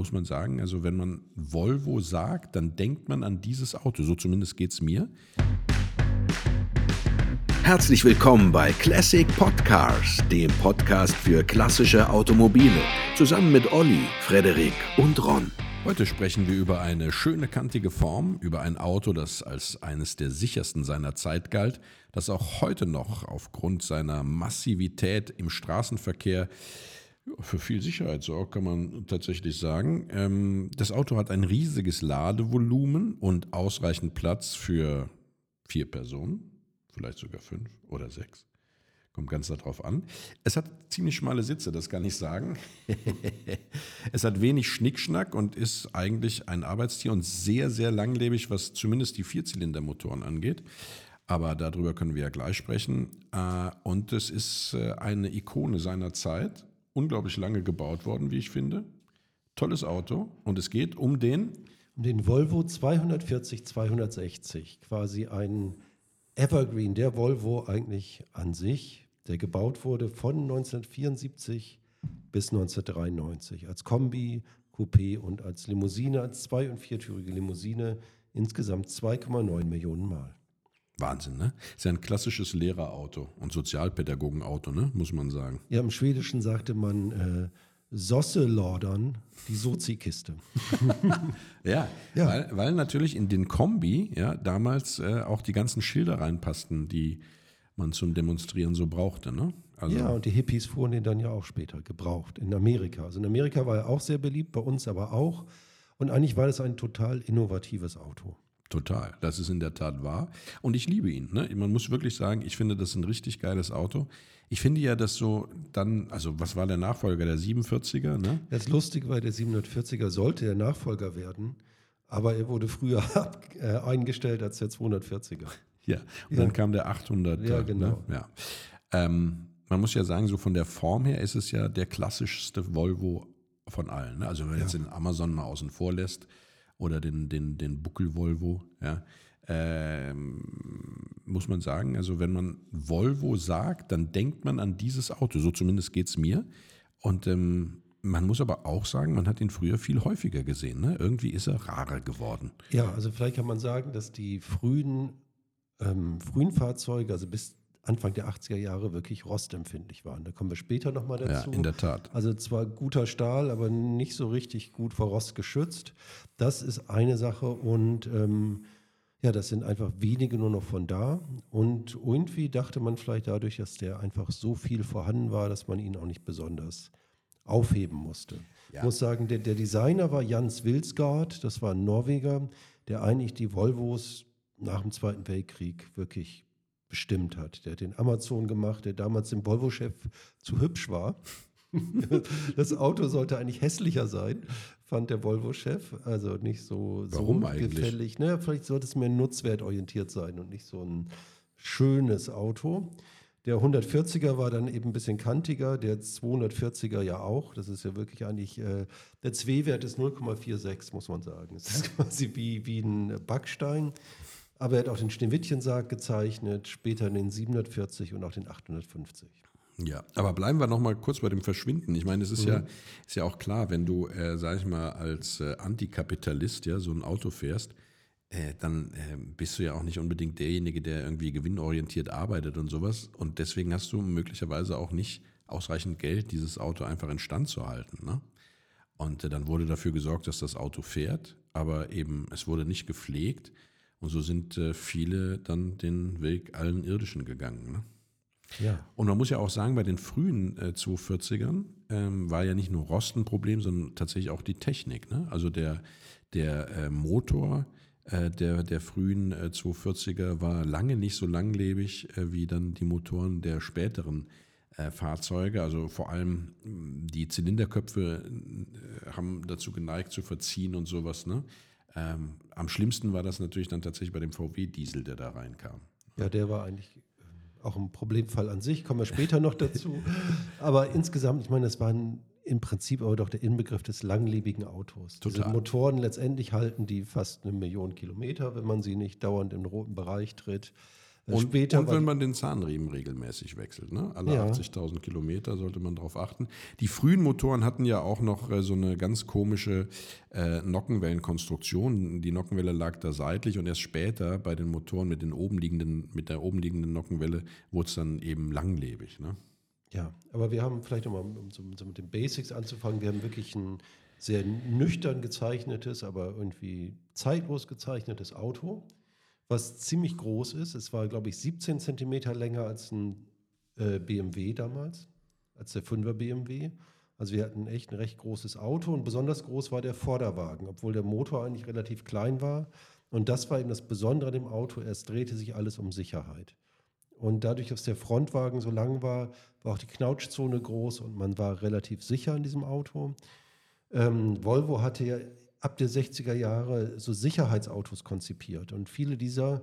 muss man sagen, also wenn man Volvo sagt, dann denkt man an dieses Auto. So zumindest geht es mir. Herzlich willkommen bei Classic Podcars, dem Podcast für klassische Automobile, zusammen mit Olli, Frederik und Ron. Heute sprechen wir über eine schöne kantige Form, über ein Auto, das als eines der sichersten seiner Zeit galt, das auch heute noch aufgrund seiner Massivität im Straßenverkehr für viel Sicherheit sorgt, kann man tatsächlich sagen. Ähm, das Auto hat ein riesiges Ladevolumen und ausreichend Platz für vier Personen, vielleicht sogar fünf oder sechs. Kommt ganz darauf an. Es hat ziemlich schmale Sitze, das kann ich sagen. es hat wenig Schnickschnack und ist eigentlich ein Arbeitstier und sehr, sehr langlebig, was zumindest die Vierzylindermotoren angeht. Aber darüber können wir ja gleich sprechen. Äh, und es ist äh, eine Ikone seiner Zeit. Unglaublich lange gebaut worden, wie ich finde. Tolles Auto. Und es geht um den. Um den Volvo 240 260. Quasi ein Evergreen, der Volvo eigentlich an sich, der gebaut wurde von 1974 bis 1993 als Kombi, Coupé und als Limousine, als zwei- und viertürige Limousine insgesamt 2,9 Millionen Mal. Wahnsinn, ne? Ist ja ein klassisches Lehrerauto und Sozialpädagogenauto, ne? Muss man sagen. Ja, im Schwedischen sagte man äh, Sosselordern, die Sozi-Kiste. ja, ja. Weil, weil, natürlich in den Kombi ja damals äh, auch die ganzen Schilder reinpassten, die man zum Demonstrieren so brauchte. Ne? Also ja, und die Hippies fuhren den dann ja auch später gebraucht in Amerika. Also in Amerika war er auch sehr beliebt, bei uns aber auch. Und eigentlich war das ein total innovatives Auto. Total, das ist in der Tat wahr. Und ich liebe ihn. Ne? Man muss wirklich sagen, ich finde das ein richtig geiles Auto. Ich finde ja, dass so dann, also was war der Nachfolger, der 47er? Ne? Das ist lustig, weil der 740er sollte der Nachfolger werden, aber er wurde früher äh, eingestellt als der 240er. Ja, und ja. dann kam der 800er. Ja, genau. Ne? Ja. Ähm, man muss ja sagen, so von der Form her ist es ja der klassischste Volvo von allen. Ne? Also wenn man ja. jetzt den Amazon mal außen vor lässt, oder den, den, den Buckel-Volvo, ja, ähm, muss man sagen, also wenn man Volvo sagt, dann denkt man an dieses Auto. So zumindest geht es mir. Und ähm, man muss aber auch sagen, man hat ihn früher viel häufiger gesehen. Ne? Irgendwie ist er rarer geworden. Ja, also vielleicht kann man sagen, dass die frühen, ähm, frühen Fahrzeuge, also bis Anfang der 80er Jahre wirklich rostempfindlich waren. Da kommen wir später nochmal dazu. Ja, in der Tat. Also zwar guter Stahl, aber nicht so richtig gut vor Rost geschützt. Das ist eine Sache und ähm, ja, das sind einfach wenige nur noch von da. Und irgendwie dachte man vielleicht dadurch, dass der einfach so viel vorhanden war, dass man ihn auch nicht besonders aufheben musste. Ja. Ich muss sagen, der, der Designer war Jans Wilsgaard, das war ein Norweger, der eigentlich die Volvos nach dem Zweiten Weltkrieg wirklich bestimmt hat. Der hat den Amazon gemacht, der damals dem Volvo-Chef zu hübsch war. das Auto sollte eigentlich hässlicher sein, fand der Volvo-Chef. Also nicht so, Warum so eigentlich? gefällig. Ne? Vielleicht sollte es mehr nutzwertorientiert sein und nicht so ein schönes Auto. Der 140er war dann eben ein bisschen kantiger, der 240er ja auch. Das ist ja wirklich eigentlich, äh, der Zwei-Wert ist 0,46, muss man sagen. Es ist quasi wie, wie ein Backstein. Aber er hat auch den Schneewittchensarg gezeichnet, später den 740 und auch den 850. Ja, aber bleiben wir noch mal kurz bei dem Verschwinden. Ich meine, es ist, mhm. ja, ist ja auch klar, wenn du, äh, sag ich mal, als äh, Antikapitalist ja, so ein Auto fährst, äh, dann äh, bist du ja auch nicht unbedingt derjenige, der irgendwie gewinnorientiert arbeitet und sowas. Und deswegen hast du möglicherweise auch nicht ausreichend Geld, dieses Auto einfach in Stand zu halten. Ne? Und äh, dann wurde dafür gesorgt, dass das Auto fährt, aber eben es wurde nicht gepflegt. Und so sind äh, viele dann den Weg allen Irdischen gegangen. Ne? Ja. Und man muss ja auch sagen, bei den frühen äh, 240ern ähm, war ja nicht nur Rost ein Problem, sondern tatsächlich auch die Technik. Ne? Also der, der äh, Motor äh, der, der frühen äh, 240er war lange nicht so langlebig äh, wie dann die Motoren der späteren äh, Fahrzeuge. Also vor allem die Zylinderköpfe äh, haben dazu geneigt zu verziehen und sowas. Ne? Ähm, am schlimmsten war das natürlich dann tatsächlich bei dem VW-Diesel, der da reinkam. Ja, der war eigentlich äh, auch ein Problemfall an sich, kommen wir später noch dazu. Aber insgesamt, ich meine, das waren im Prinzip aber doch der Inbegriff des langlebigen Autos. Total. Diese Motoren letztendlich halten die fast eine Million Kilometer, wenn man sie nicht dauernd im roten Bereich tritt. Und, Später und wenn man den Zahnriemen regelmäßig wechselt, ne? alle Ja. 80.000 Kilometer sollte man darauf achten. Die frühen Motoren hatten ja auch noch äh, so eine ganz komische äh, Nockenwellenkonstruktion. Die Nockenwelle lag da seitlich und erst später bei den Motoren mit, den oben liegenden, mit der oben liegenden Nockenwelle wurde es dann eben langlebig. Ne? Ja, aber wir haben vielleicht nochmal, um so, so mit den Basics anzufangen, wir haben wirklich ein sehr nüchtern gezeichnetes, aber irgendwie zeitlos gezeichnetes Auto, was ziemlich groß ist. Es war, glaube ich, 17 Zentimeter länger als ein äh, BMW damals, als der 5er BMW. Also wir hatten echt ein recht großes Auto und besonders groß war der Vorderwagen, obwohl der Motor eigentlich relativ klein war. Und das war eben das Besondere an dem Auto, es drehte sich alles um Sicherheit. Und dadurch, dass der Frontwagen so lang war, war auch die Knautschzone groß und man war relativ sicher in diesem Auto. Ähm, Volvo hatte ja ab der 60er Jahre so Sicherheitsautos konzipiert und viele dieser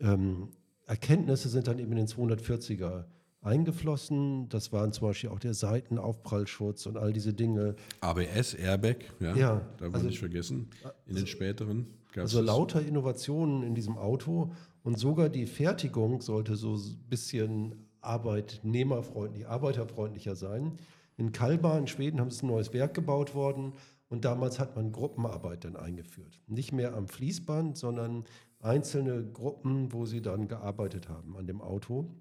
ähm, Erkenntnisse sind dann eben in den 240er eingeflossen. Das waren zum Beispiel auch der Seitenaufprallschutz und all diese Dinge. ABS, Airbag, ja, Ja, darf man also- nicht vergessen. In den späteren Also lauter Innovationen in diesem Auto und sogar die Fertigung sollte so ein bisschen arbeitnehmerfreundlich, arbeiterfreundlicher sein. In Kalmar in Schweden haben sie ein neues Werk gebaut worden und damals hat man Gruppenarbeit dann eingeführt. Nicht mehr am Fließband, sondern einzelne Gruppen, wo sie dann gearbeitet haben an dem Auto.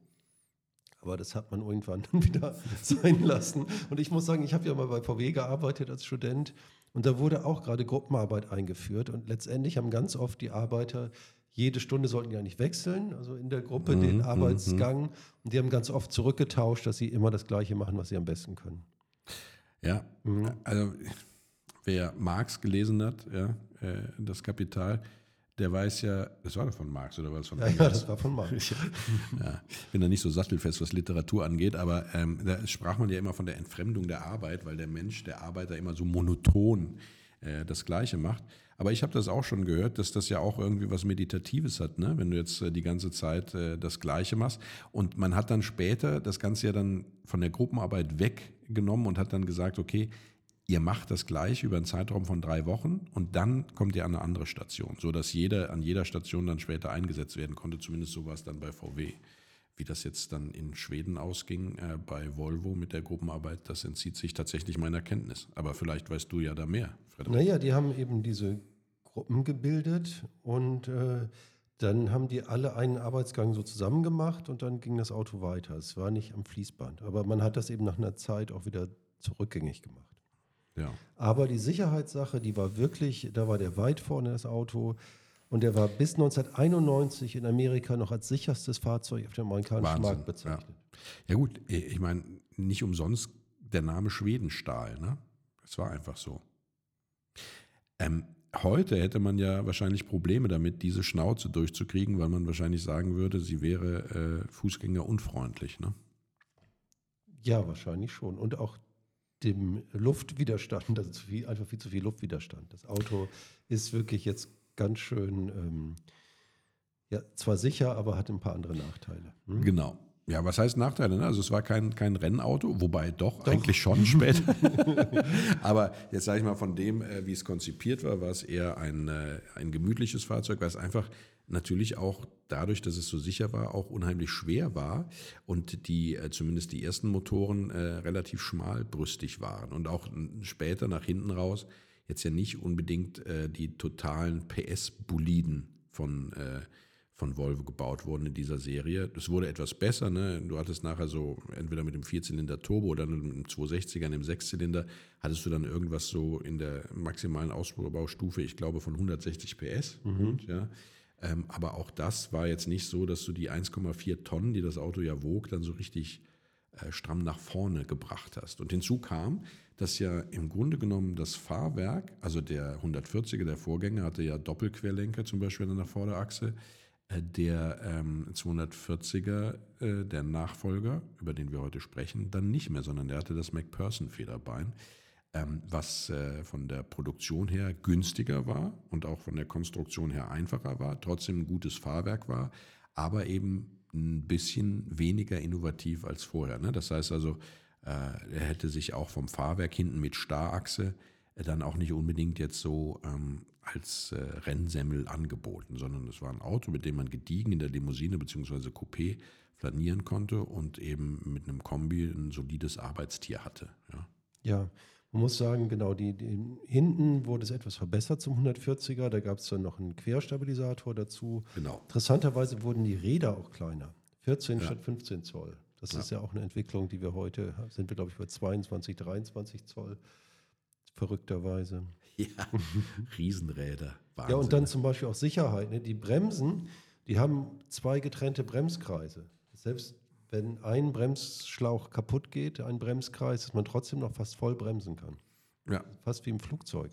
Aber das hat man irgendwann dann wieder sein lassen. Und ich muss sagen, ich habe ja mal bei VW gearbeitet als Student und da wurde auch gerade Gruppenarbeit eingeführt. Und letztendlich haben ganz oft die Arbeiter, jede Stunde sollten die eigentlich wechseln, also in der Gruppe den Arbeitsgang. Und die haben ganz oft zurückgetauscht, dass sie immer das Gleiche machen, was sie am besten können. Ja, also wer Marx gelesen hat, ja, äh, das Kapital, der weiß ja, das war doch von Marx oder war das von Ja, ja, Engels? das war von Marx. Ja, ich bin da nicht so sattelfest, was Literatur angeht, aber ähm, da sprach man ja immer von der Entfremdung der Arbeit, weil der Mensch, der Arbeiter immer so monoton äh, das Gleiche macht. Aber ich habe das auch schon gehört, dass das ja auch irgendwie was Meditatives hat, ne? wenn du jetzt äh, die ganze Zeit äh, das Gleiche machst. Und man hat dann später das Ganze ja dann von der Gruppenarbeit weggenommen und hat dann gesagt, okay, ihr macht das gleich über einen Zeitraum von drei Wochen und dann kommt ihr an eine andere Station, sodass jeder an jeder Station dann später eingesetzt werden konnte. Zumindest so war es dann bei VW. Wie das jetzt dann in Schweden ausging äh, bei Volvo mit der Gruppenarbeit, das entzieht sich tatsächlich meiner Kenntnis. Aber vielleicht weißt du ja da mehr, Frederik. Naja, die haben eben diese Gruppen gebildet und äh, dann haben die alle einen Arbeitsgang so zusammen gemacht und dann ging das Auto weiter. Es war nicht am Fließband, aber man hat das eben nach einer Zeit auch wieder zurückgängig gemacht. Ja. Aber die Sicherheitssache, die war wirklich, da war der weit vorne das Auto und der war bis 1991 in Amerika noch als sicherstes Fahrzeug auf dem amerikanischen Wahnsinn, Markt bezeichnet. Ja gut, ich meine, nicht umsonst der Name Schwedenstahl, ne? Es war einfach so. Ähm, heute hätte man ja wahrscheinlich Probleme damit, diese Schnauze durchzukriegen, weil man wahrscheinlich sagen würde, sie wäre äh, Fußgängerunfreundlich, ne? Ja, wahrscheinlich schon. Und auch dem Luftwiderstand, also zu viel, einfach viel zu viel Luftwiderstand. Das Auto ist wirklich jetzt ganz schön, ähm, ja, zwar sicher, aber hat ein paar andere Nachteile. Hm? Genau. Ja, was heißt Nachteile? Ne? Also es war kein, kein Rennauto, wobei doch, eigentlich schon später. Aber jetzt sage ich mal, von dem, äh, wie es konzipiert war, war es eher ein, äh, ein gemütliches Fahrzeug, weil es einfach natürlich auch dadurch, dass es so sicher war, auch unheimlich schwer war und die, äh, zumindest die ersten Motoren, äh, relativ schmalbrüstig waren und auch später nach hinten raus jetzt ja nicht unbedingt äh, die totalen PS-Boliden von, äh, von Volvo gebaut wurden in dieser Serie. Das wurde etwas besser. Ne? Du hattest nachher so, entweder mit dem Vierzylinder Turbo oder mit dem 260er, dem Sechszylinder, hattest du dann irgendwas so in der maximalen Ausbaustufe, ich glaube, von 160 PS. Gut, ja. Ähm, aber auch das war jetzt nicht so, dass du die 1,4 Tonnen, die das Auto ja wog, dann so richtig äh, stramm nach vorne gebracht hast. Und hinzu kam, dass ja im Grunde genommen das Fahrwerk, also der 140er, der Vorgänger, hatte ja Doppelquerlenker zum Beispiel an der Vorderachse. Äh, Der ähm, 240er, äh, der Nachfolger, über den wir heute sprechen, dann nicht mehr, sondern der hatte das McPherson-Federbein, was äh, von der Produktion her günstiger war und auch von der Konstruktion her einfacher war, trotzdem ein gutes Fahrwerk war, aber eben ein bisschen weniger innovativ als vorher. Ne? Das heißt also, äh, er hätte sich auch vom Fahrwerk hinten mit Starrachse dann auch nicht unbedingt jetzt so ähm, als äh, Rennsemmel angeboten, sondern es war ein Auto, mit dem man gediegen in der Limousine bzw. Coupé flanieren konnte und eben mit einem Kombi ein solides Arbeitstier hatte. Ja, ja man muss sagen, genau, die, die, hinten wurde es etwas verbessert zum 140er, da gab es dann noch einen Querstabilisator dazu. Genau. Interessanterweise wurden die Räder auch kleiner, 14 Ja. statt 15 Zoll. Das Ja. ist ja auch eine Entwicklung, die wir heute, sind wir glaube ich bei 22, 23 Zoll, verrückterweise. ja. Riesenräder. Wahnsinn. Ja, und dann zum Beispiel auch Sicherheit. Ne? Die Bremsen, die haben zwei getrennte Bremskreise. Selbst wenn ein Bremsschlauch kaputt geht, ein Bremskreis, dass man trotzdem noch fast voll bremsen kann. ja. Fast wie im Flugzeug.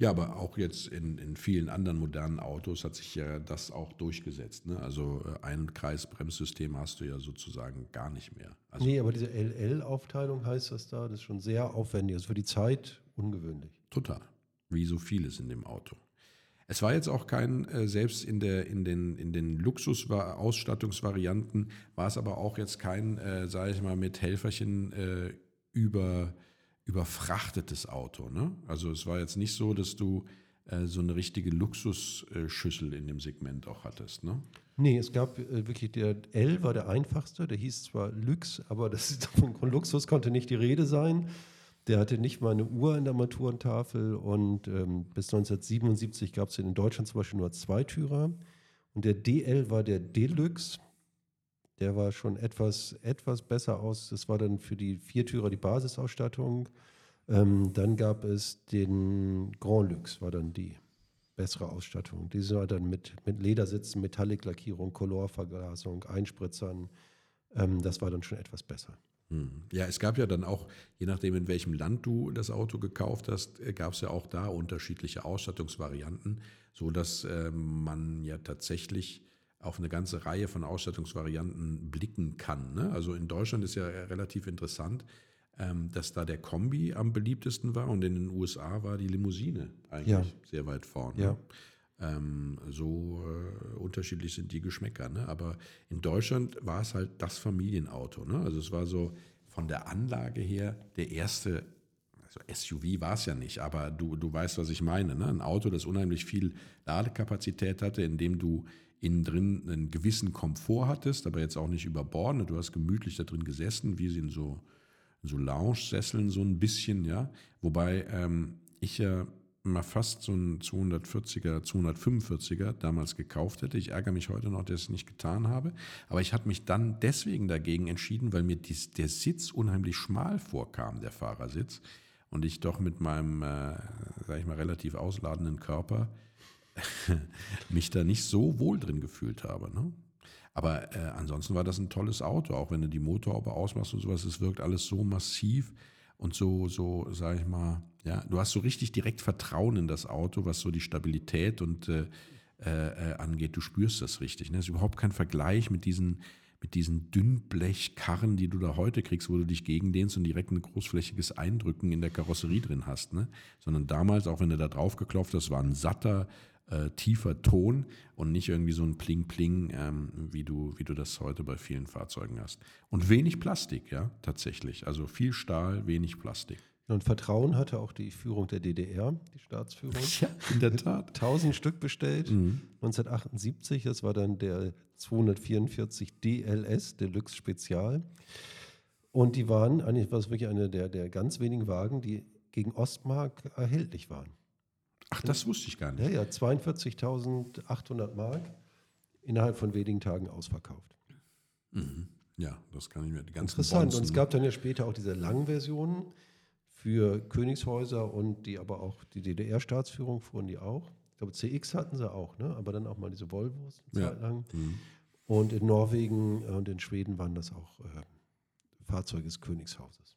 Ja, aber auch jetzt in, in vielen anderen modernen Autos hat sich ja das auch durchgesetzt. Ne? Also äh, ein Kreisbremssystem hast du ja sozusagen gar nicht mehr. Also nee, aber diese LL-Aufteilung heißt das da, das ist schon sehr aufwendig. Das ist für die Zeit ungewöhnlich. total. Wie so vieles in dem Auto. Es war jetzt auch kein, äh, selbst in, der, in den, in den Luxus-Ausstattungsvarianten war es aber auch jetzt kein, äh, sage ich mal, mit Helferchen äh, über, überfrachtetes Auto. Ne? Also es war jetzt nicht so, dass du äh, so eine richtige Luxusschüssel in dem Segment auch hattest. Ne? Nee, es gab äh, wirklich, der L war der einfachste, der hieß zwar Lux, aber das ist, von Luxus konnte nicht die Rede sein. Der hatte nicht mal eine Uhr in der Armaturentafel und ähm, bis 1977 gab es in Deutschland zum Beispiel nur Zweitürer. Und der DL war der Deluxe. Der war schon etwas, etwas besser aus. Das war dann für die Viertürer die Basisausstattung. Ähm, dann gab es den Grand Lux, war dann die bessere Ausstattung. Diese war dann mit, mit Ledersitzen, Metallic-Lackierung, Colorvergasung, Einspritzern. Ähm, das war dann schon etwas besser. Hm. Ja, es gab ja dann auch, je nachdem in welchem Land du das Auto gekauft hast, gab es ja auch da unterschiedliche Ausstattungsvarianten, so dass ähm, man ja tatsächlich auf eine ganze Reihe von Ausstattungsvarianten blicken kann. Ne? Also in Deutschland ist ja relativ interessant, ähm, dass da der Kombi am beliebtesten war und in den USA war die Limousine eigentlich Ja. sehr weit vorne. Ja. Ähm, so äh, unterschiedlich sind die Geschmäcker. Ne? Aber in Deutschland war es halt das Familienauto. Ne? Also es war so von der Anlage her der erste, also SUV war es ja nicht, aber du, du weißt, was ich meine. Ne? Ein Auto, das unheimlich viel Ladekapazität hatte, in dem du innen drin einen gewissen Komfort hattest, aber jetzt auch nicht überbordend. Du hast gemütlich da drin gesessen, wie sie in so, so Lounge-Sesseln so ein bisschen, ja. Wobei ähm, ich ja mal fast so einen 240er, 245er damals gekauft hätte. Ich ärgere mich heute noch, dass ich es nicht getan habe. Aber ich habe mich dann deswegen dagegen entschieden, weil mir dies, der Sitz unheimlich schmal vorkam, der Fahrersitz. Und ich doch mit meinem, äh, sag ich mal, relativ ausladenden Körper mich da nicht so wohl drin gefühlt habe. Ne? Aber äh, ansonsten war das ein tolles Auto, auch wenn du die Motorhaube ausmachst und sowas, es wirkt alles so massiv und so, so, sag ich mal, ja, du hast so richtig direkt Vertrauen in das Auto, was so die Stabilität und äh, äh, angeht. Du spürst das richtig. Ne? Das ist überhaupt kein Vergleich mit diesen, mit diesen Dünnblechkarren, die du da heute kriegst, wo du dich gegendehnst und direkt ein großflächiges Eindrücken in der Karosserie drin hast. Ne? Sondern damals, auch wenn du da drauf geklopft hast, war ein satter, äh, tiefer Ton und nicht irgendwie so ein Pling-Pling, ähm, wie, du, wie du das heute bei vielen Fahrzeugen hast. Und wenig Plastik, ja, tatsächlich. Also viel Stahl, wenig Plastik. Und Vertrauen hatte auch die Führung der DDR, die Staatsführung. Ja, in der Tat. 1000 Stück bestellt. Mhm. 1978, das war dann der 244 DLS, Deluxe Spezial. Und die waren, eigentlich war es wirklich eine der, der ganz wenigen Wagen, die gegen Ostmark erhältlich waren. Ach, das wusste ich gar nicht. Ja, ja, 42.800 Mark innerhalb von wenigen Tagen ausverkauft. Mhm. Ja, das kann ich mir die ganzen Interessant. Bonzen, Und es gab dann ja später auch diese langen Versionen für Königshäuser und die aber auch die DDR-Staatsführung fuhren die auch. Ich glaube, CX hatten sie auch, ne? aber dann auch mal diese Volvos eine Ja. Zeit lang. Mhm. Und in Norwegen und in Schweden waren das auch äh, Fahrzeuge des Königshauses.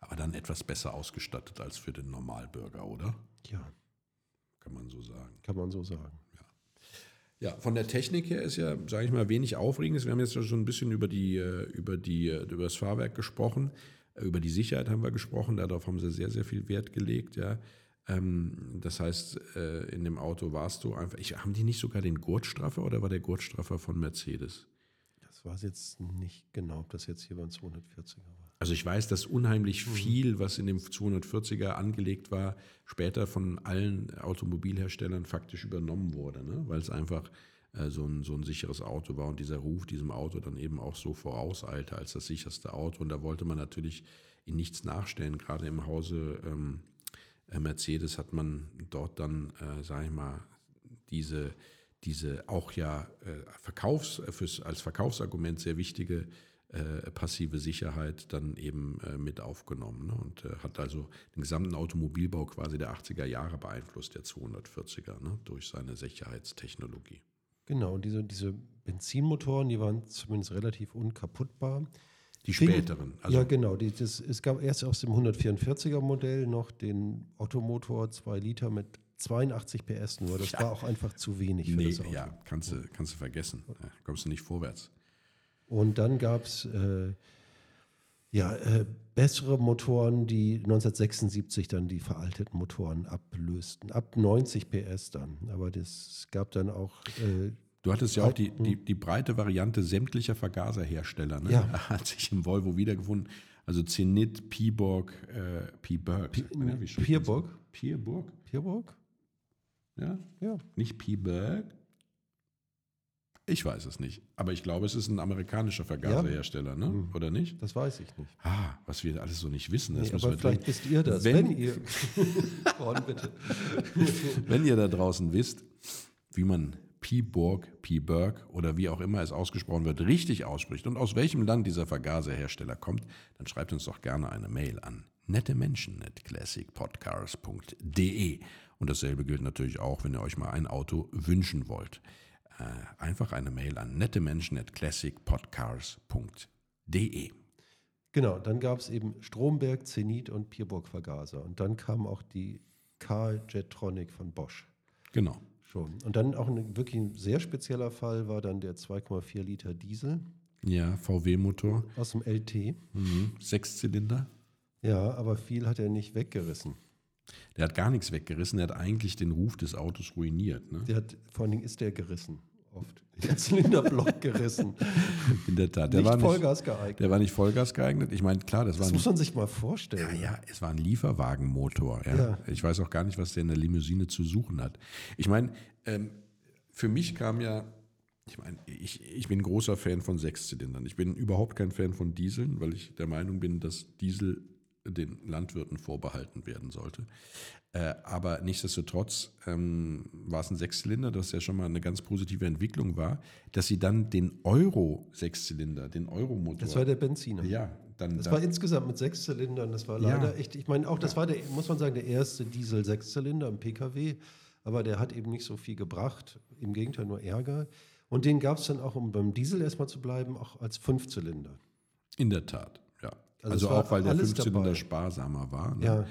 Aber dann etwas besser ausgestattet als für den Normalbürger, oder? Ja, Kann man so sagen. Kann man so sagen. Ja, von der Technik her ist ja, sage ich mal, wenig Aufregendes. Wir haben jetzt schon ein bisschen über, die, äh, über, die, äh, über das Fahrwerk gesprochen. Äh, Über die Sicherheit haben wir gesprochen. Darauf haben sie sehr, sehr viel Wert gelegt. Ja. Ähm, Das heißt, äh, in dem Auto warst du einfach. Ich, haben die nicht sogar den Gurtstraffer oder war der Gurtstraffer von Mercedes? Das war es jetzt nicht genau, ob das jetzt hier beim 240er war. Also ich weiß, dass unheimlich viel, was in dem 240er angelegt war, später von allen Automobilherstellern faktisch übernommen wurde, ne? weil es einfach äh, so, ein, so ein sicheres Auto war und dieser Ruf diesem Auto dann eben auch so vorauseilte als das sicherste Auto. Und da wollte man natürlich in nichts nachstellen. Gerade im Hause ähm, äh, Mercedes hat man dort dann, äh, sage ich mal, diese, diese auch ja äh, Verkaufs, fürs, als Verkaufsargument sehr wichtige äh, passive Sicherheit dann eben äh, mit aufgenommen ne? und äh, hat also den gesamten Automobilbau quasi der 80er Jahre beeinflusst, der 240er, ne? durch seine Sicherheitstechnologie. Genau, und diese, diese Benzinmotoren, die waren zumindest relativ unkaputtbar. Die späteren. Also, ja, genau. Die, das, es gab erst aus dem 144er Modell noch den Ottomotor 2 Liter mit 82 PS nur. Das war auch einfach zu wenig für nee, das Auto. ja, kannst du, kannst du vergessen. Ja, kommst du nicht vorwärts. Und dann gab es äh, ja, äh, bessere Motoren, die 1976 dann die veralteten Motoren ablösten. Ab 90 PS dann. Aber das gab dann auch. Äh, Du hattest ja auch die, die, die breite Variante sämtlicher Vergaserhersteller. Ne? Ja. Hat sich im Volvo wiedergefunden. Also Zenit, P-Borg, äh, P-Berg. P- ja, Pierburg? Pierburg? Pierburg? Ja? Ja. Nicht P-Berg? Ich weiß es nicht. Aber ich glaube, es ist ein amerikanischer Vergaserhersteller, ne? oder nicht? Das weiß ich nicht. Ah, was wir alles so nicht wissen. Das Nee, aber vielleicht wisst ihr das. Wenn- Wenn, ihr. Vorne bitte. Wenn ihr da draußen wisst, wie man P-Borg, P-Berg oder wie auch immer es ausgesprochen wird, richtig ausspricht und aus welchem Land dieser Vergaserhersteller kommt, dann schreibt uns doch gerne eine Mail an nettemenschen.classicpodcars.de. Und dasselbe gilt natürlich auch, wenn ihr euch mal ein Auto wünschen wollt. Äh, einfach eine Mail an nettemenschen.classicpodcars.de. Genau, dann gab es eben Stromberg, Zenit und Pierburg Vergaser. Und dann kam auch die Karl Jetronic von Bosch Genau. schon. Und dann auch ein wirklich ein sehr spezieller Fall war dann der 2,4 Liter Diesel Ja, VW-Motor, aus dem LT. mhm. Sechszylinder. Ja, aber viel hat er nicht weggerissen. Der hat gar nichts weggerissen, der hat eigentlich den Ruf des Autos ruiniert. Ne? Der hat, vor allen Dingen ist der gerissen. Oft. Der Zylinderblock gerissen. In der Tat. Der nicht war nicht, Vollgas geeignet. der war nicht Vollgas geeignet. Ich meine, klar, das, das war muss ein, man sich mal vorstellen. ja, ja, es war ein Lieferwagenmotor. Ja. Ja. Ich weiß auch gar nicht, was der in der Limousine zu suchen hat. Ich meine, ähm, für mich kam ja, ich meine, ich, ich bin großer Fan von Sechszylindern. Ich bin überhaupt kein Fan von Dieseln, weil ich der Meinung bin, dass Diesel den Landwirten vorbehalten werden sollte. Äh, aber nichtsdestotrotz ähm, war es ein Sechszylinder, das ja schon mal eine ganz positive Entwicklung war, dass sie dann den Euro-Sechszylinder, den Euro-Motor. Das war der Benziner. ja, dann, Das dann war insgesamt mit sechs Zylindern, das war Ja. leider echt, ich meine, auch das war der, muss man sagen, der erste Diesel-Sechszylinder im Pkw, aber der hat eben nicht so viel gebracht, im Gegenteil nur Ärger. Und den gab es dann auch, um beim Diesel erstmal zu bleiben, auch als Fünfzylinder. in der Tat, ja. Also Also, auch, weil der alles Fünfzylinder dabei. sparsamer war. Ne? Ja.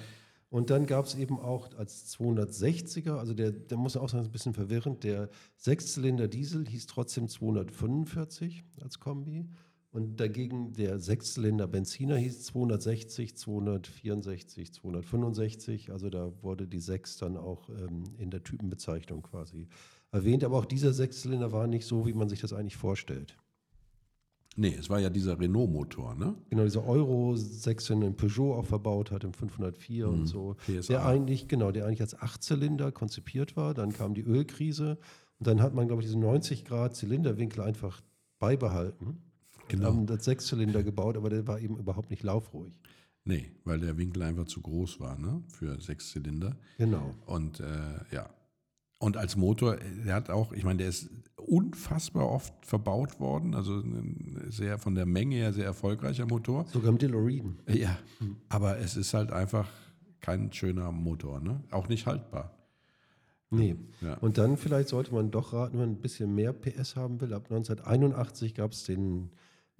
Und dann gab es eben auch als 260er, also der, der muss auch sagen, ist ein bisschen verwirrend, der Sechszylinder Diesel hieß trotzdem 245 als Kombi. Und dagegen der Sechszylinder Benziner hieß 260, 264, 265. Also da wurde die 6 dann auch ähm, in der Typenbezeichnung quasi erwähnt. Aber auch dieser Sechszylinder war nicht so, wie man sich das eigentlich vorstellt. Nee, es war ja dieser Renault-Motor, ne? Genau, dieser Euro 6 in Peugeot auch verbaut hat, im 504 und so. PSA. Der eigentlich, genau, der eigentlich als Achtzylinder konzipiert war. Dann kam die Ölkrise und dann hat man, glaube ich, diesen 90 Grad Zylinderwinkel einfach beibehalten. Genau. Haben das Sechszylinder gebaut, aber der war eben überhaupt nicht laufruhig. Nee, weil der Winkel einfach zu groß war, ne? Für Sechszylinder. Genau. Und äh, ja. Und als Motor, äh, der hat auch, ich meine, der ist unfassbar oft verbaut worden, also ein sehr von der Menge her sehr erfolgreicher Motor. Sogar im DeLorean. Ja, aber es ist halt einfach kein schöner Motor, ne? Auch nicht haltbar. Nee. Ja. Und dann vielleicht sollte man doch raten, wenn man ein bisschen mehr PS haben will. Ab 1981 gab es den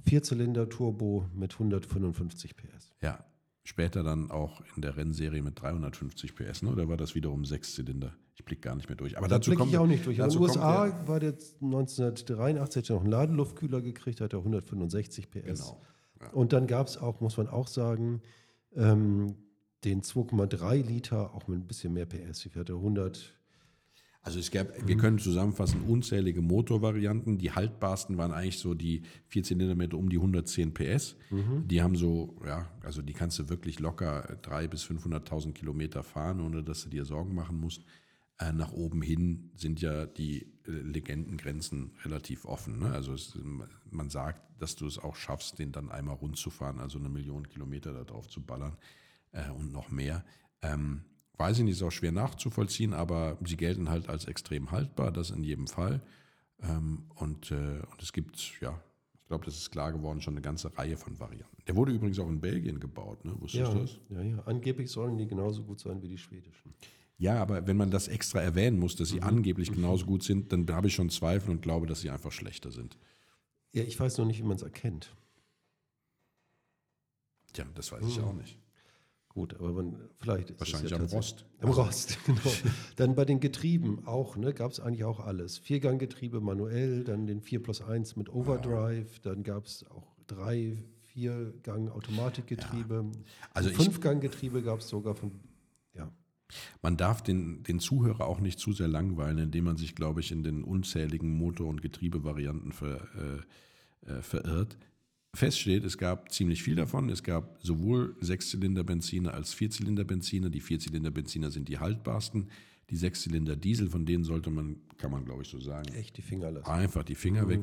Vierzylinder-Turbo mit 155 PS. Ja, später dann auch in der Rennserie mit 350 PS, ne? Oder war das wiederum Sechszylinder? Ich blicke gar nicht mehr durch. Aber Da dazu blicke kommt ich auch nicht durch. In den USA der- war der 1983 noch einen Ladeluftkühler gekriegt, hat er 165 PS. Genau. Ja. Und dann gab es auch, muss man auch sagen, ähm, den 2,3 Liter, auch mit ein bisschen mehr PS. Ich hatte 100. Also es gab, wir können zusammenfassen, unzählige Motorvarianten. Die haltbarsten waren eigentlich so die Vierzylindermeter um die 110 PS. Die haben so, ja, also die kannst du wirklich locker 300.000 bis 500.000 Kilometer fahren, ohne dass du dir Sorgen machen musst. Äh, nach oben hin sind ja die äh, Legendengrenzen relativ offen. Ne? Also es, man sagt, dass du es auch schaffst, den dann einmal rund zu fahren, also eine Million Kilometer da drauf zu ballern äh, und noch mehr. Ähm, weiß ich nicht, ist auch schwer nachzuvollziehen, aber sie gelten halt als extrem haltbar, das in jedem Fall. Ähm, und, äh, und es gibt, ja, ich glaube, das ist klar geworden, schon eine ganze Reihe von Varianten. Der wurde übrigens auch in Belgien gebaut, ne? Wusstest Ja, du das? ja, ja. Angeblich sollen die genauso gut sein wie die schwedischen. Ja, aber wenn man das extra erwähnen muss, dass sie Mhm. angeblich genauso gut sind, dann habe ich schon Zweifel und glaube, dass sie einfach schlechter sind. Ja, ich weiß noch nicht, wie man es erkennt. Tja, das weiß ich auch nicht. Gut, aber man, vielleicht ist Wahrscheinlich es ja am Rost. Am Rost, genau. dann bei den Getrieben auch, ne, gab es eigentlich auch alles. Vierganggetriebe manuell, dann den 4 plus 1 mit Overdrive, dann gab es auch drei Viergang-Automatikgetriebe. Also ich- Fünfganggetriebe gab es sogar von, ja. Man darf den, den Zuhörer auch nicht zu sehr langweilen, indem man sich, glaube ich, in den unzähligen Motor- und Getriebevarianten ver, äh, äh, verirrt. Fest steht, es gab ziemlich viel davon. Es gab sowohl Sechszylinder-Benziner als Vierzylinder-Benziner. Die Vierzylinder-Benziner sind die haltbarsten. Die Sechszylinder-Diesel, von denen sollte man, kann man glaube ich so sagen, Echt die Finger lassen. einfach die Finger weg.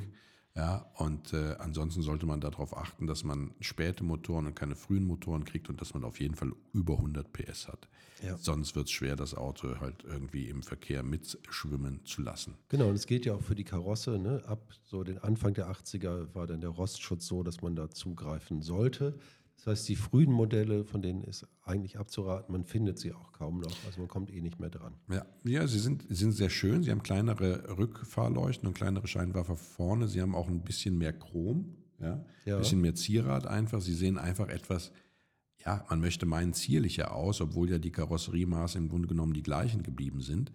Ja, und äh, ansonsten sollte man darauf achten, dass man späte Motoren und keine frühen Motoren kriegt und dass man auf jeden Fall über 100 PS hat. Ja. Sonst wird es schwer, das Auto halt irgendwie im Verkehr mitschwimmen zu lassen. Genau, und es geht ja auch für die Karosse. Ne? Ab so den Anfang der 80er war dann der Rostschutz so, dass man da zugreifen sollte. Das heißt, die frühen Modelle, von denen ist eigentlich abzuraten, man findet sie auch kaum noch. Also man kommt eh nicht mehr dran. Ja, ja sie sind, sind sehr schön. Sie haben kleinere Rückfahrleuchten und kleinere Scheinwerfer vorne. Sie haben auch ein bisschen mehr Chrom, ja, Ja. ein bisschen mehr Zierrad einfach. Sie sehen einfach etwas, ja, man möchte meinen, zierlicher aus, obwohl ja die Karosseriemaße im Grunde genommen die gleichen geblieben sind.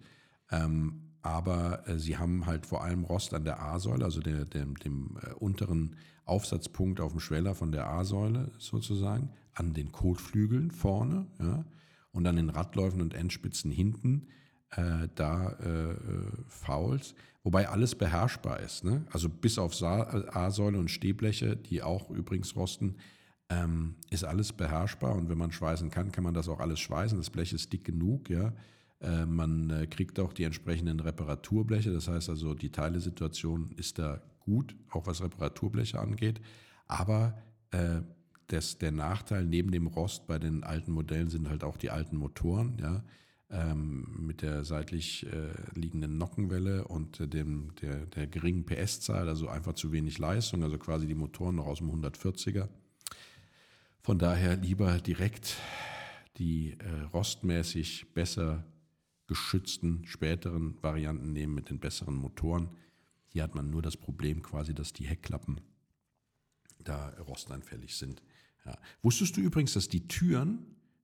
Ähm, aber äh, sie haben halt vor allem Rost an der A-Säule, also der, der, dem äh, unteren Aufsatzpunkt auf dem Schweller von der A-Säule sozusagen, an den Kotflügeln vorne, ja, und an den Radläufen und Endspitzen hinten, äh, da äh, äh, Fouls, wobei alles beherrschbar ist. Ne? Also bis auf A-Säule und Stehbleche, die auch übrigens rosten, ähm, ist alles beherrschbar und wenn man schweißen kann, kann man das auch alles schweißen. Das Blech ist dick genug, ja. Äh, man äh, kriegt auch die entsprechenden Reparaturbleche, das heißt also, die Teilesituation ist da gut, auch was Reparaturbleche angeht. Aber äh, das, der Nachteil neben dem Rost bei den alten Modellen sind halt auch die alten Motoren, ja, ähm, mit der seitlich äh, liegenden Nockenwelle und äh, dem, der, der geringen PS-Zahl, also einfach zu wenig Leistung, also quasi die Motoren noch aus dem 140er. Von daher lieber direkt die äh, rostmäßig besser geschützten späteren Varianten nehmen mit den besseren Motoren. Hier hat man nur das Problem quasi, dass die Heckklappen da rosteinfällig sind. Ja. Wusstest du übrigens, dass die Türen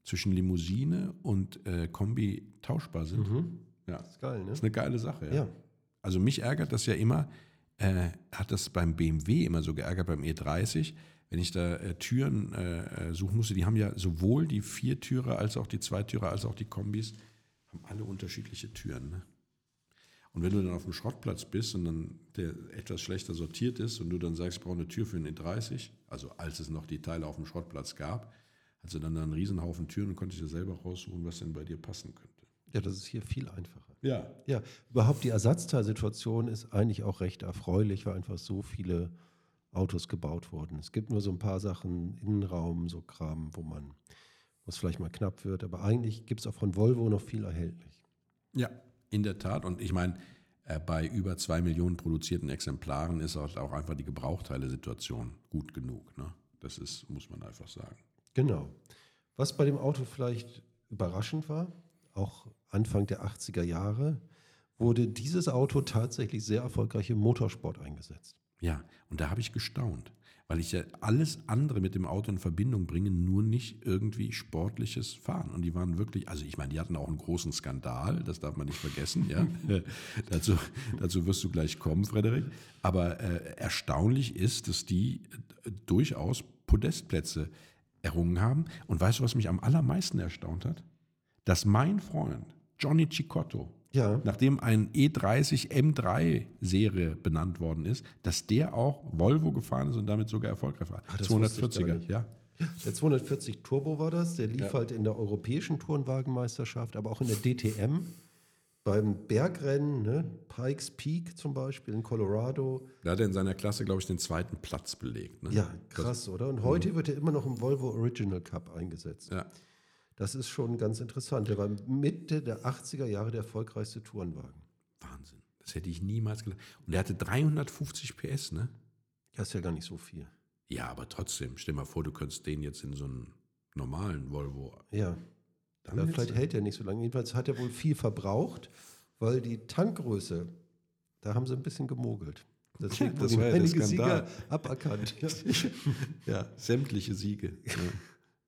zwischen Limousine und äh, Kombi tauschbar sind? Ja, ist geil, ne? das ist eine geile Sache. Ja. Ja. Also mich ärgert das ja immer, äh, hat das beim BMW immer so geärgert, beim E30, wenn ich da äh, Türen äh, äh, suchen musste, die haben ja sowohl die Viertürer als auch die Zweitürer als auch die Kombis, haben alle unterschiedliche Türen. Ne? Und wenn du dann auf dem Schrottplatz bist und dann der etwas schlechter sortiert ist und du dann sagst, ich brauche eine Tür für einen E30, also als es noch die Teile auf dem Schrottplatz gab, also dann da einen Riesenhaufen Türen und konnte ich dir selber raussuchen, was denn bei dir passen könnte. Ja, das ist hier viel einfacher. Ja. Ja, überhaupt die Ersatzteilsituation ist eigentlich auch recht erfreulich, weil einfach so viele Autos gebaut wurden. Es gibt nur so ein paar Sachen, Innenraum, so Kram, wo man, wo es vielleicht mal knapp wird, aber eigentlich gibt es auch von Volvo noch viel erhältlich. Ja, in der Tat. Und ich meine, äh, bei über zwei Millionen produzierten Exemplaren ist halt auch einfach die Gebrauchteile-Situation gut genug. Ne? Das ist, muss man einfach sagen. Genau. Was bei dem Auto vielleicht überraschend war, auch Anfang der 80er Jahre, wurde dieses Auto tatsächlich sehr erfolgreich im Motorsport eingesetzt. Ja, und da habe ich gestaunt, weil ich ja alles andere mit dem Auto in Verbindung bringe, nur nicht irgendwie sportliches Fahren. Und die waren wirklich, also ich meine, die hatten auch einen großen Skandal, das darf man nicht vergessen, ja. dazu, dazu wirst du gleich kommen, Frederik. Aber äh, erstaunlich ist, dass die äh, durchaus Podestplätze errungen haben. Und weißt du, was mich am allermeisten erstaunt hat? Dass mein Freund Johnny Cicotto Ja. nachdem ein E E30 M3-Serie benannt worden ist, dass der auch Volvo gefahren ist und damit sogar erfolgreich war. Ah, das ich gar 240er, nicht. ja. Der 240 Turbo war das, der lief Ja. halt in der europäischen Tourenwagenmeisterschaft, aber auch in der DTM. Beim Bergrennen, ne? Pikes Peak zum Beispiel in Colorado. Da hat er in seiner Klasse, glaube ich, den zweiten Platz belegt. Ne? Ja, krass, oder? Und heute wird er immer noch im Volvo Original Cup eingesetzt. Ja. Das ist schon ganz interessant. Der war Mitte der 80er Jahre der erfolgreichste Tourenwagen. Wahnsinn. Das hätte ich niemals gedacht. Und er hatte 350 PS, ne? Das ist ja gar nicht so viel. Ja, aber trotzdem, stell mal vor, du könntest den jetzt in so einen normalen Volvo. Ja. Dann ja vielleicht hält er nicht so lange. Jedenfalls hat er wohl viel verbraucht, weil die Tankgröße, da haben sie ein bisschen gemogelt. Deswegen Das wurden ja einige. Sieger aberkannt. Ja, sämtliche Siege. Ja.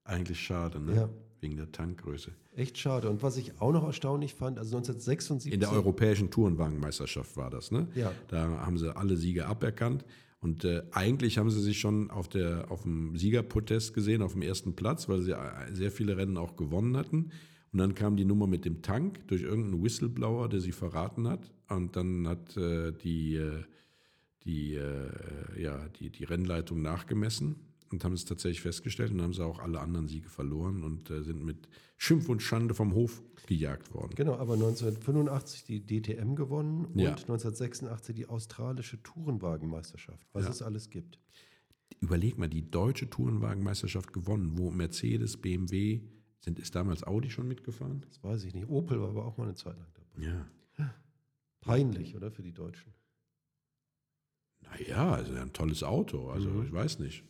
Eigentlich schade, ne? Ja. Wegen der Tankgröße. Echt schade. Und was ich auch noch erstaunlich fand, also 1976. In der europäischen Tourenwagenmeisterschaft war das, ne? Ja. Da haben sie alle Sieger aberkannt. Und äh, eigentlich haben sie sich schon auf, der, auf dem Siegerprotest gesehen, auf dem ersten Platz, weil sie äh, sehr viele Rennen auch gewonnen hatten. Und dann kam die Nummer mit dem Tank durch irgendeinen Whistleblower, der sie verraten hat. Und dann hat äh, die, äh, die, äh, ja, die, die Rennleitung nachgemessen und haben es tatsächlich festgestellt. Und haben sie auch alle anderen Siege verloren und äh, sind mit Schimpf und Schande vom Hof gejagt worden. Genau, aber 1985 die DTM gewonnen und Ja. 1986 die australische Tourenwagenmeisterschaft, was Ja. es alles gibt. Überleg mal, die deutsche Tourenwagenmeisterschaft gewonnen, wo Mercedes, BMW, sind, ist damals Audi schon mitgefahren? Das weiß ich nicht. Opel war aber auch mal eine Zeit lang dabei. Ja. Peinlich, oder, für die Deutschen? Naja, also ein tolles Auto, also Mhm. ich weiß nicht.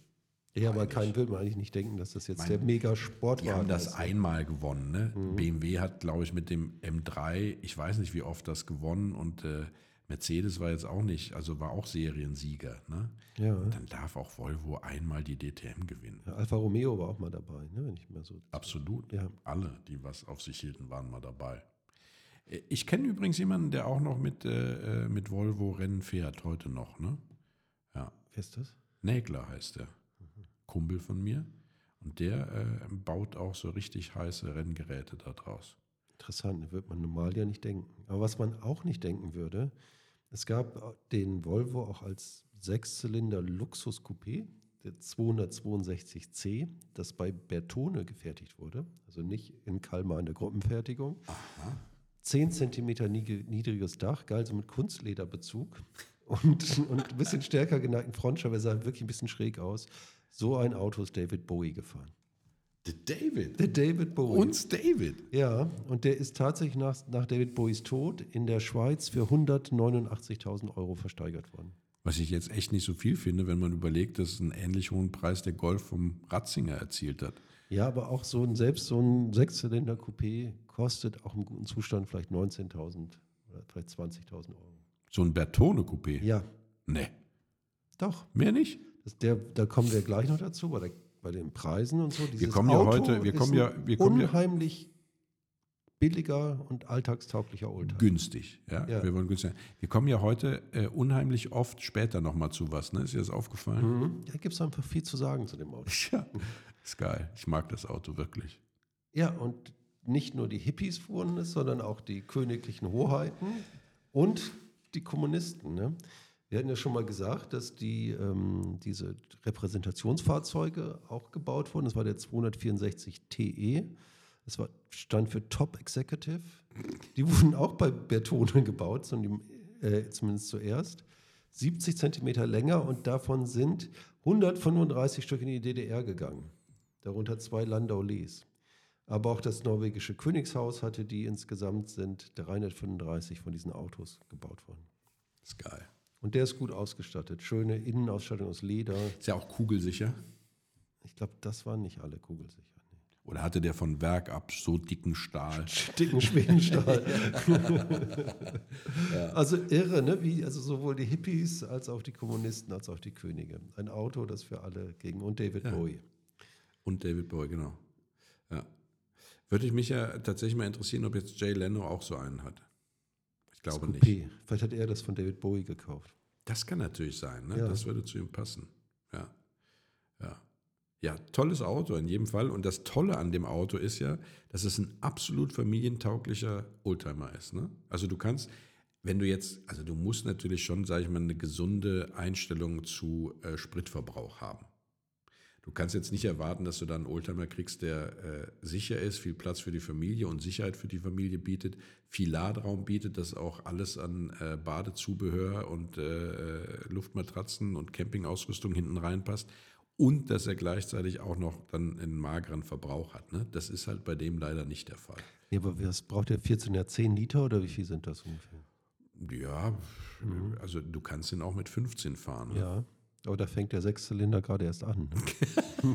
Ja, aber kein will man eigentlich nicht denken, dass das jetzt Mein- der Mega-Sportwagen Die haben das ist. einmal gewonnen. Ne? Mhm. BMW hat, glaube ich, mit dem M3, ich weiß nicht, wie oft das gewonnen und äh, Mercedes war jetzt auch nicht, also war auch Seriensieger. Ne? Ja. Dann darf auch Volvo einmal die DTM gewinnen. ja, Alfa Romeo war auch mal dabei, ne, wenn ich mal so. Absolut. Ja. Alle, die was auf sich hielten, waren mal dabei. Äh, Ich kenne übrigens jemanden, der auch noch mit, äh, äh, mit Volvo Rennen fährt, heute noch. Ne? Ja, Wer ist das? Nägler heißt der. Kumpel von mir. Und der äh, baut auch so richtig heiße Renngeräte da draus. Interessant, da wird man normal ja nicht denken. Aber was man auch nicht denken würde, es gab den Volvo auch als Sechszylinder Luxus-Coupé, der 262C, das bei Bertone gefertigt wurde, also nicht in Kalmar in der Gruppenfertigung. 10 cm niedriges Dach, geil, so mit Kunstlederbezug und, und ein bisschen stärker geneigten Frontscheibe, sah wirklich ein bisschen schräg aus. So ein Auto ist David Bowie gefahren. Der David. Der David Bowie. Uns David. Ja, und der ist tatsächlich nach, nach David Bowies Tod in der Schweiz für 189.000 Euro versteigert worden. Was ich jetzt echt nicht so viel finde, wenn man überlegt, dass einen ähnlich hohen Preis der Golf vom Ratzinger erzielt hat. Ja, aber auch so ein, selbst so ein Sechszylinder-Coupé kostet auch im guten Zustand vielleicht 19.000 oder vielleicht 20.000 Euro. So ein Bertone-Coupé. Ja, Nee. doch. Mehr nicht? Das, der, da kommen wir gleich noch dazu, bei, der, bei den Preisen und so. Dieses kommen ja Auto heute- wir kommen ja- wir kommen ja- unheimlich billiger und alltagstauglicher Oldtimer. Günstig. Ja? Ja. Wir wollen günstig. Wir kommen ja heute äh, unheimlich oft später nochmal zu was. Ne? Ist dir das aufgefallen? Mhm. Da gibt es einfach viel zu sagen zu dem Auto. Ja. Ist geil. Ich mag das Auto wirklich. Ja, und nicht nur die Hippies fuhren es, sondern auch die königlichen Hoheiten und die Kommunisten. Ne? Wir hatten ja schon mal gesagt, dass die, ähm, diese Repräsentationsfahrzeuge auch gebaut wurden. Das war der 264 TE. Das war, stand für Top Executive. Die wurden auch bei Bertone gebaut, äh, zumindest zuerst. 70 Zentimeter länger und davon sind 135 Stück in die DDR gegangen. Darunter zwei Landau Lees. Aber auch das norwegische Königshaus hatte die insgesamt sind 335 von diesen Autos gebaut worden. Ist geil. Und der ist gut ausgestattet. Schöne Innenausstattung aus Leder. Ist ja auch kugelsicher. Ich glaube, das waren nicht alle kugelsicher. Nee. Oder hatte der von Werk ab so dicken Stahl? Dicken Schwedenstahl. Also irre, ne? Wie, also sowohl die Hippies als auch die Kommunisten als auch die Könige. Ein Auto, das für alle ging. Und David Bowie. Und David Bowie, genau. Würde ich mich ja tatsächlich mal interessieren, ob jetzt Jay Leno auch so einen hat. Ich glaube nicht. Coupé. Vielleicht hat er das von David Bowie gekauft. Das kann natürlich sein, ne? Ja. Das würde zu ihm passen. Ja. Ja. Ja, tolles Auto in jedem Fall. Und das Tolle an dem Auto ist ja, dass es ein absolut familientauglicher Oldtimer ist. Ne? Also du kannst, wenn du jetzt, also du musst natürlich schon, sage ich mal, eine gesunde Einstellung zu äh, Spritverbrauch haben. Du kannst jetzt nicht erwarten, dass du dann einen Oldtimer kriegst, der äh, sicher ist, viel Platz für die Familie und Sicherheit für die Familie bietet, viel Ladraum bietet, dass auch alles an äh, Badezubehör und äh, Luftmatratzen und Campingausrüstung hinten reinpasst und dass er gleichzeitig auch noch dann einen mageren Verbrauch hat. Ne? Das ist halt bei dem leider nicht der Fall. Ja, aber was braucht der 14 ja 10 Liter oder wie viel sind das ungefähr? Ja, mhm. also du kannst ihn auch mit 15 fahren. Ne? Ja. Aber da fängt der Sechszylinder gerade erst an. Ne?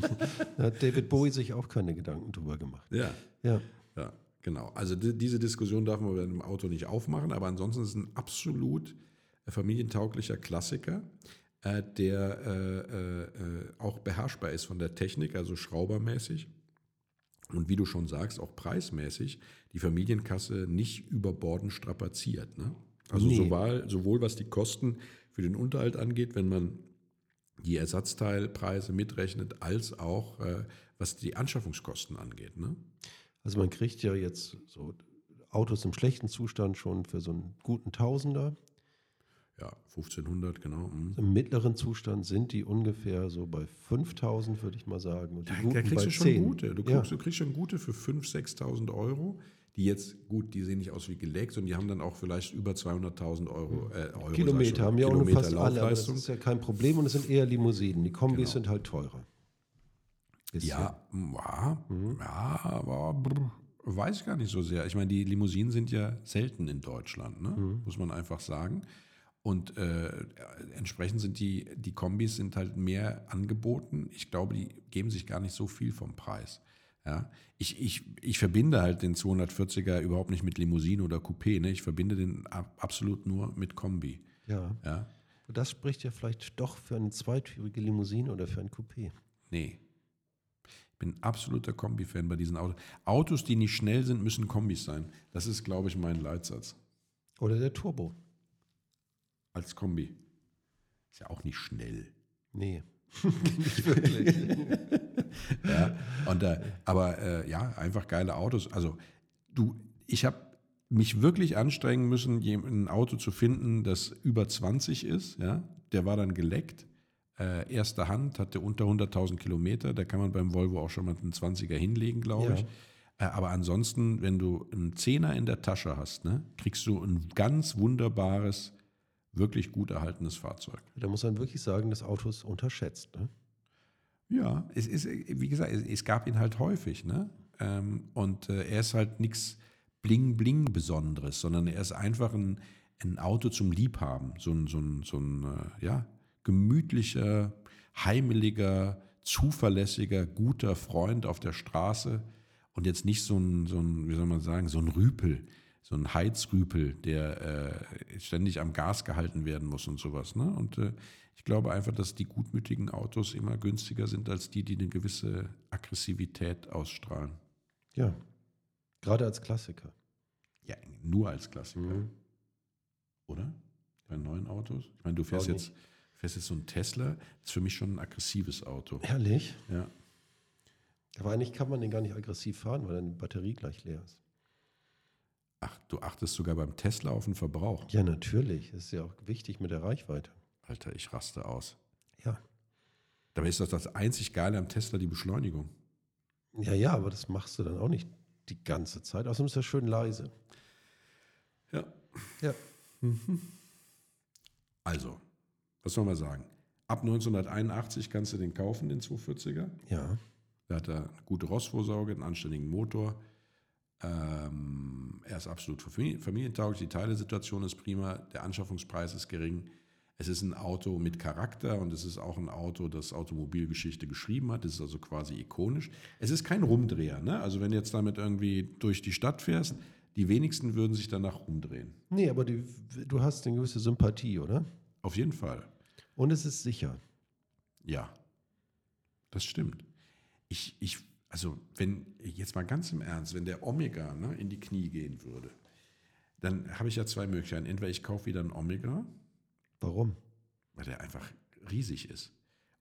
da hat David Bowie sich auch keine Gedanken drüber gemacht. Ja. Ja. Ja, genau. Also die, diese Diskussion darf man bei einem Auto nicht aufmachen, aber ansonsten ist es ein absolut familientauglicher Klassiker, äh, der äh, äh, äh, auch beherrschbar ist von der Technik, also schraubermäßig. Und wie du schon sagst, auch preismäßig die Familienkasse nicht überbordend strapaziert. Ne? Also nee. sowohl, sowohl was die Kosten für den Unterhalt angeht, wenn man die Ersatzteilpreise mitrechnet, als auch äh, was die Anschaffungskosten angeht. Ne? Also man kriegt ja jetzt so Autos im schlechten Zustand schon für so einen guten Tausender. Ja, 1500, genau. Mhm. Im mittleren Zustand sind die ungefähr so bei 5000, würde ich mal sagen. Und die da, da kriegst du schon 10. gute. Du, ja. du kriegst schon gute für 5.000, 6.000 Euro die jetzt, gut, die sehen nicht aus wie gelegt, sondern die haben dann auch vielleicht über 200.000 Euro, äh, Euro. Kilometer haben ja auch fast alle, aber das ist ja kein Problem und es sind eher Limousinen. Die Kombis genau. sind halt teurer. Ja, ja, mhm. ja, aber brr, weiß ich gar nicht so sehr. Ich meine, die Limousinen sind ja selten in Deutschland, ne? Mhm. muss man einfach sagen. Und äh, entsprechend sind die, die Kombis sind halt mehr angeboten. Ich glaube, die geben sich gar nicht so viel vom Preis. Ja, ich, ich, ich verbinde halt den 240er überhaupt nicht mit Limousine oder Coupé. Ne? Ich verbinde den absolut nur mit Kombi. Ja. ja. Das spricht ja vielleicht doch für eine zweitürige Limousine oder für ein Coupé. Nee. Ich bin absoluter Kombi-Fan bei diesen Autos. Autos, die nicht schnell sind, müssen Kombis sein. Das ist, glaube ich, mein Leitsatz. Oder der Turbo. Als Kombi. Ist ja auch nicht schnell. Nee. nicht wirklich. ja, und, äh, aber äh, ja, einfach geile Autos. Also du, ich habe mich wirklich anstrengen müssen, ein Auto zu finden, das über 20 ist. Ja, der war dann geleckt. Äh, erster Hand, hatte unter 100.000 Kilometer. Da kann man beim Volvo auch schon mal einen 20er hinlegen, glaube ja. ich. Äh, aber ansonsten, wenn du einen Zehner in der Tasche hast, ne, kriegst du ein ganz wunderbares, wirklich gut erhaltenes Fahrzeug. Da muss man wirklich sagen, das Auto ist unterschätzt. Ne? Ja, es ist, wie gesagt, es, gab ihn halt häufig, ne? Ähm, und äh, er ist halt nichts Bling-Bling Besonderes, sondern er ist einfach ein, ein Auto zum Liebhaben. So ein, so ein, so ein äh, ja, gemütlicher, heimeliger, zuverlässiger, guter Freund auf der Straße und jetzt nicht so ein, so ein wie soll man sagen, so ein Rüpel, so ein Heizrüpel, der äh, ständig am Gas gehalten werden muss und sowas. Ne? Und äh, ich glaube einfach, dass die gutmütigen Autos immer günstiger sind als die, die eine gewisse Aggressivität ausstrahlen. Ja, gerade als Klassiker. Ja, nur als Klassiker. Mhm. Oder? Bei neuen Autos? Ich meine, du fährst jetzt, fährst jetzt so ein Tesla, das ist für mich schon ein aggressives Auto. Ehrlich? Ja. Aber eigentlich kann man den gar nicht aggressiv fahren, weil dann die Batterie gleich leer ist. Ach, du achtest sogar beim Tesla auf den Verbrauch. Ja, natürlich. Das ist ja auch wichtig mit der Reichweite. Alter, ich raste aus. Ja. Dabei ist doch das einzig Geile am Tesla die Beschleunigung. Ja, ja, aber das machst du dann auch nicht die ganze Zeit. Außerdem ist er schön leise. Ja. Ja. Also, was soll man sagen? Ab 1981 kannst du den kaufen, den 240er. Ja. Da hat er eine gute Rostvorsorge, einen anständigen Motor. Ähm, er ist absolut familientauglich, die Teilesituation ist prima, der Anschaffungspreis ist gering. Es ist ein Auto mit Charakter und es ist auch ein Auto, das Automobilgeschichte geschrieben hat. Es ist also quasi ikonisch. Es ist kein Rumdreher. Ne? Also wenn du jetzt damit irgendwie durch die Stadt fährst, die wenigsten würden sich danach rumdrehen. Nee, aber die, du hast eine gewisse Sympathie, oder? Auf jeden Fall. Und es ist sicher. Ja, das stimmt. Ich, ich, also wenn, jetzt mal ganz im Ernst, wenn der Omega ne, in die Knie gehen würde, dann habe ich ja zwei Möglichkeiten. Entweder ich kaufe wieder ein Omega Warum? Weil der einfach riesig ist.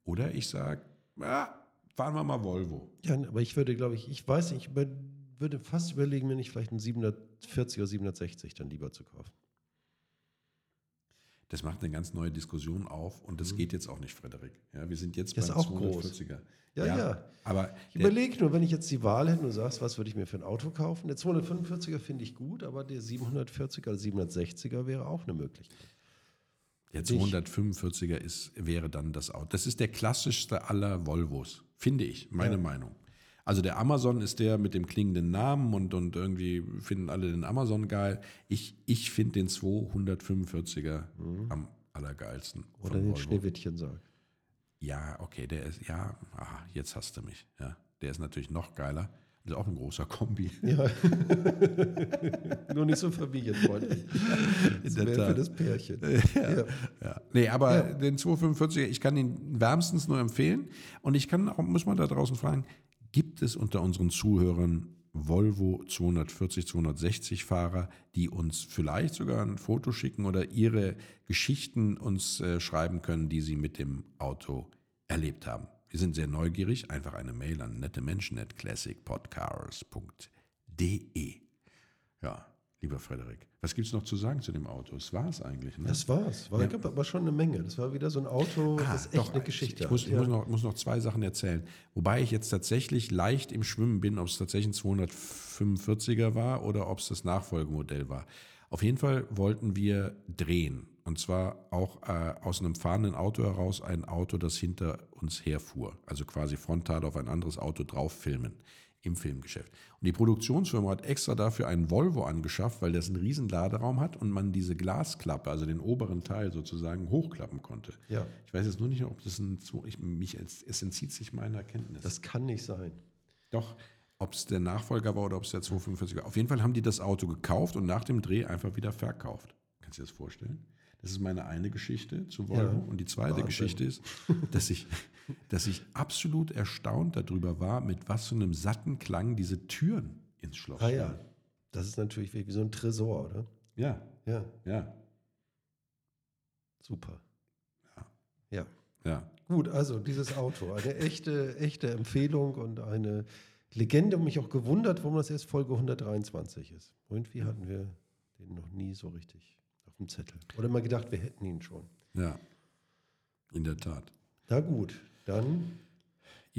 Oder ich sage, ah, fahren wir mal Volvo. Ja, aber ich würde, glaube ich, ich weiß nicht, ich würde fast überlegen, mir nicht vielleicht einen 740 oder 760 dann lieber zu kaufen. Das macht eine ganz neue Diskussion auf und das geht jetzt auch nicht, Frederik. Ja, wir sind jetzt Das beim ist auch groß. 240er. Ja, ja. Aber Ich überlege nur, wenn ich jetzt die Wahl hätte und du sagst, was würde ich mir für ein Auto kaufen? Der 245er finde ich gut, aber der 740er oder 760er wäre auch eine Möglichkeit. Der dich. 245er ist, wäre dann das Auto. Das ist der klassischste aller Volvos, finde ich, meine Ja. Meinung. Also der Amazon ist der mit dem klingenden Namen und, und irgendwie finden alle den Amazon geil. Ich, ich finde den 245er am allergeilsten. Mhm. Oder den Volvo. Schneewittchensarg. Ja, okay, der ist, ja, ah, jetzt hast du mich. Ja, der ist natürlich noch geiler. Das ist auch ein großer Kombi. Ja. nur nicht so familienfreundlich. Das wäre für das Pärchen. Ja. Ja. Nee, aber den 245er, ich kann ihn wärmstens nur empfehlen. Und ich kann auch, muss man da draußen fragen, gibt es unter unseren Zuhörern Volvo 240, 260 Fahrer, die uns vielleicht sogar ein Foto schicken oder ihre Geschichten uns äh, schreiben können, die sie mit dem Auto erlebt haben? Wir sind sehr neugierig. Einfach eine Mail an nette Menschen at classicpodcars.de. Ja, lieber Frederik, was gibt es noch zu sagen zu dem Auto? Das war es eigentlich. Ne? Das war's. War, Ja. gab aber schon eine Menge. Das war wieder so ein Auto, Ah, das echt doch, eine Geschichte Ich, muss, ich muss, noch, muss noch zwei Sachen erzählen. Wobei ich jetzt tatsächlich leicht im Schwimmen bin, ob es tatsächlich ein 245er war oder ob es das Nachfolgemodell war. Auf jeden Fall wollten wir drehen. Und zwar auch äh, aus einem fahrenden Auto heraus ein Auto, das hinter uns herfuhr. Also quasi frontal auf ein anderes Auto drauf filmen im Filmgeschäft. Und die Produktionsfirma hat extra dafür einen Volvo angeschafft, weil das einen riesen Laderaum hat und man diese Glasklappe, also den oberen Teil sozusagen, hochklappen konnte. Ja. Ich weiß jetzt nur nicht, ob das ein, ich, mich, es entzieht sich meiner Kenntnis. Das kann nicht sein. Doch, ob es der Nachfolger war oder ob es der 245 war. Auf jeden Fall haben die das Auto gekauft und nach dem Dreh einfach wieder verkauft. Kannst du dir das vorstellen? Das ist meine eine Geschichte zu Volvo. Ja. Und die zweite Wahnsinn. Geschichte ist, dass ich, dass ich absolut erstaunt darüber war, mit was für einem satten Klang diese Türen ins Schloss Ah ja. Das ist natürlich wie wie so ein Tresor, oder? Ja, Ja, ja, super. Ja. Ja. ja. Gut, also dieses Auto, eine echte, echte Empfehlung und eine Legende. Mich auch gewundert, warum das erst Folge 123 ist. Irgendwie hatten wir den noch nie so richtig dem Zettel. Oder mal gedacht, wir hätten ihn schon. Ja, in der Tat. Na gut, dann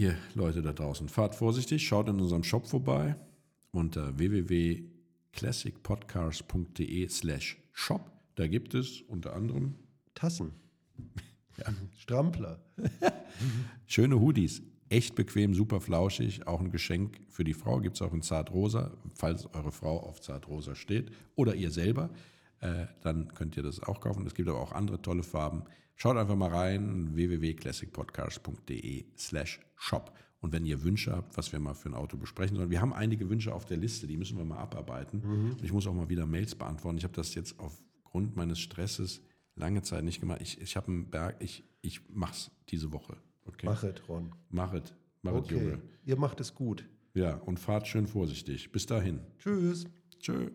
Ihr Leute da draußen, fahrt vorsichtig, schaut in unserem Shop vorbei unter www.classicpodcast.de slash shop. Da gibt es unter anderem Tassen. Strampler. schöne Hoodies. Echt bequem, super flauschig. Auch ein Geschenk für die Frau gibt es auch in Zartrosa. Falls eure Frau auf Zartrosa steht oder ihr selber, äh, dann könnt ihr das auch kaufen. Es gibt aber auch andere tolle Farben. Schaut einfach mal rein, www.classicpodcast.de slash shop. Und wenn ihr Wünsche habt, was wir mal für ein Auto besprechen sollen, wir haben einige Wünsche auf der Liste, die müssen wir mal abarbeiten. Und ich muss auch mal wieder Mails beantworten. Ich habe das jetzt aufgrund meines Stresses lange Zeit nicht gemacht. Ich, ich habe einen Berg, ich, ich mach's diese Woche. Okay. Machet, Ron. Machet. Machet, Okay, Junge. ihr macht es gut. Ja, und fahrt schön vorsichtig. Bis dahin. Tschüss. Tschö.